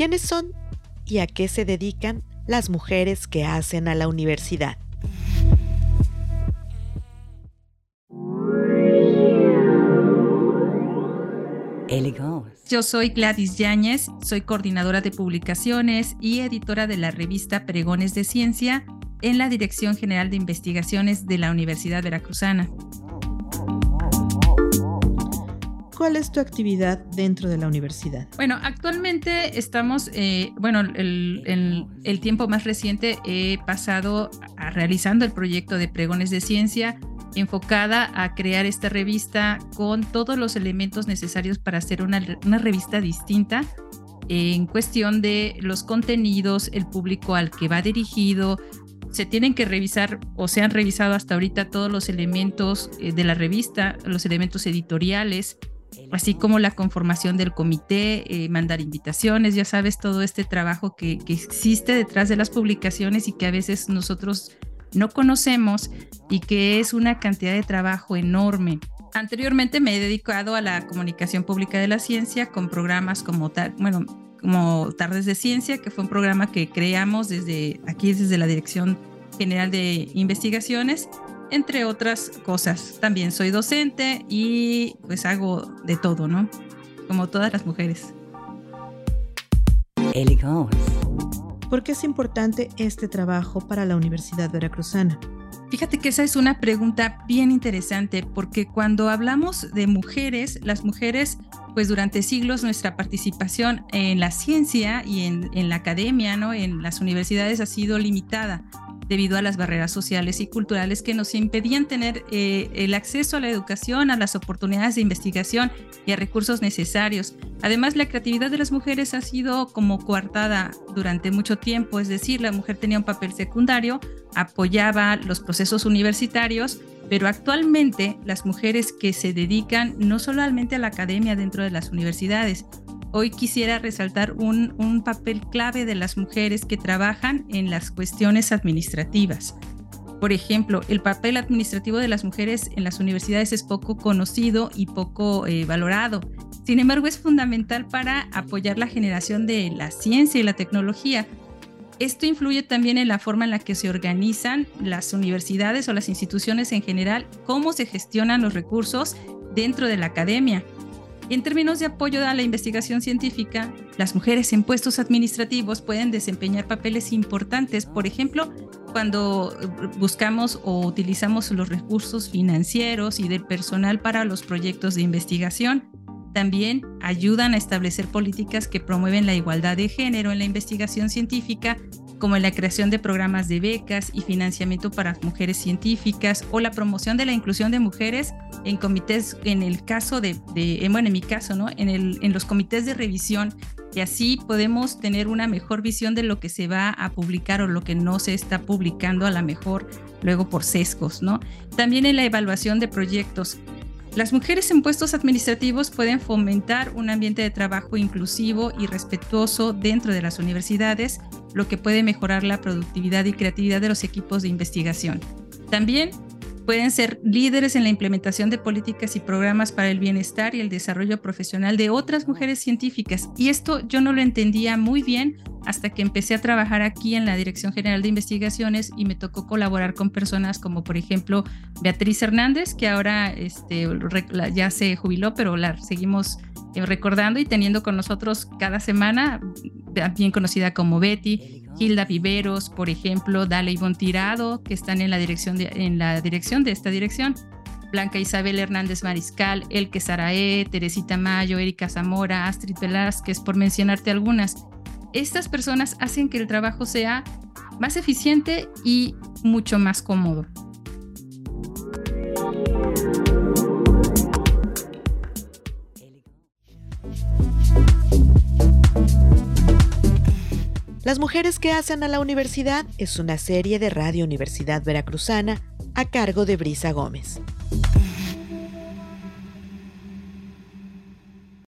¿Quiénes son y a qué se dedican las mujeres que hacen a la universidad? Yo soy Gladys Yáñez, soy coordinadora de publicaciones y editora de la revista Pregones de Ciencia en la Dirección General de Investigaciones de la Universidad Veracruzana. ¿Cuál es tu actividad dentro de la universidad? Bueno, actualmente estamos, eh, bueno, el, el, tiempo más reciente he pasado a realizando el proyecto de Pregones de Ciencia enfocada a crear esta revista con todos los elementos necesarios para hacer una, revista distinta en cuestión de los contenidos, el público al que va dirigido. Se tienen que revisar o se han revisado hasta ahorita todos los elementos eh, de la revista, los elementos editoriales, así como la conformación del comité, eh, mandar invitaciones, ya sabes, todo este trabajo que, que existe detrás de las publicaciones y que a veces nosotros no conocemos y que es una cantidad de trabajo enorme. Anteriormente me he dedicado a la comunicación pública de la ciencia con programas como, bueno, como Tardes de Ciencia, que fue un programa que creamos desde aquí, desde la Dirección General de Investigaciones, entre otras cosas. También soy docente y pues hago de todo, ¿no? Como todas las mujeres. ¿Por qué es importante este trabajo para la Universidad Veracruzana? Fíjate que esa es una pregunta bien interesante porque cuando hablamos de mujeres, las mujeres, pues durante siglos nuestra participación en la ciencia y en, la academia, ¿no? en las universidades ha sido limitada debido a las barreras sociales y culturales que nos impedían tener eh, el acceso a la educación, a las oportunidades de investigación y a recursos necesarios. Además, la creatividad de las mujeres ha sido como coartada durante mucho tiempo, es decir, la mujer tenía un papel secundario, apoyaba los procesos universitarios, pero actualmente las mujeres que se dedican no solamente a la academia dentro de las universidades, hoy quisiera resaltar un, papel clave de las mujeres que trabajan en las cuestiones administrativas. Por ejemplo, el papel administrativo de las mujeres en las universidades es poco conocido y poco eh, valorado. Sin embargo, es fundamental para apoyar la generación de la ciencia y la tecnología. Esto influye también en la forma en la que se organizan las universidades o las instituciones en general, cómo se gestionan los recursos dentro de la academia. En términos de apoyo a la investigación científica, las mujeres en puestos administrativos pueden desempeñar papeles importantes, por ejemplo, cuando buscamos o utilizamos los recursos financieros y del personal para los proyectos de investigación. También ayudan a establecer políticas que promueven la igualdad de género en la investigación científica como en la creación de programas de becas y financiamiento para mujeres científicas o la promoción de la inclusión de mujeres en comités, en el caso de, bueno, en mi caso, ¿no? En, los comités de revisión y así podemos tener una mejor visión de lo que se va a publicar o lo que no se está publicando a la mejor luego por sesgos, ¿no? También en la evaluación de proyectos. Las mujeres en puestos administrativos pueden fomentar un ambiente de trabajo inclusivo y respetuoso dentro de las universidades, lo que puede mejorar la productividad y creatividad de los equipos de investigación. También pueden ser líderes en la implementación de políticas y programas para el bienestar y el desarrollo profesional de otras mujeres científicas. Y esto yo no lo entendía muy bien hasta que empecé a trabajar aquí en la Dirección General de Investigaciones y me tocó colaborar con personas como por ejemplo Beatriz Hernández, que ahora este, ya se jubiló, pero la seguimos eh, recordando y teniendo con nosotros cada semana, bien conocida como Betty, Hilda Viveros, por ejemplo, Dale Ivonne Tirado, que están en la dirección de, en la dirección de esta dirección. Blanca Isabel Hernández Mariscal, Elke Sarae, Teresita Mayo, Erika Zamora, Astrid Velázquez, por mencionarte algunas estas personas hacen que el trabajo sea más eficiente y mucho más cómodo. Las mujeres que hacen a la universidad es una serie de Radio Universidad Veracruzana a cargo de Brisa Gómez.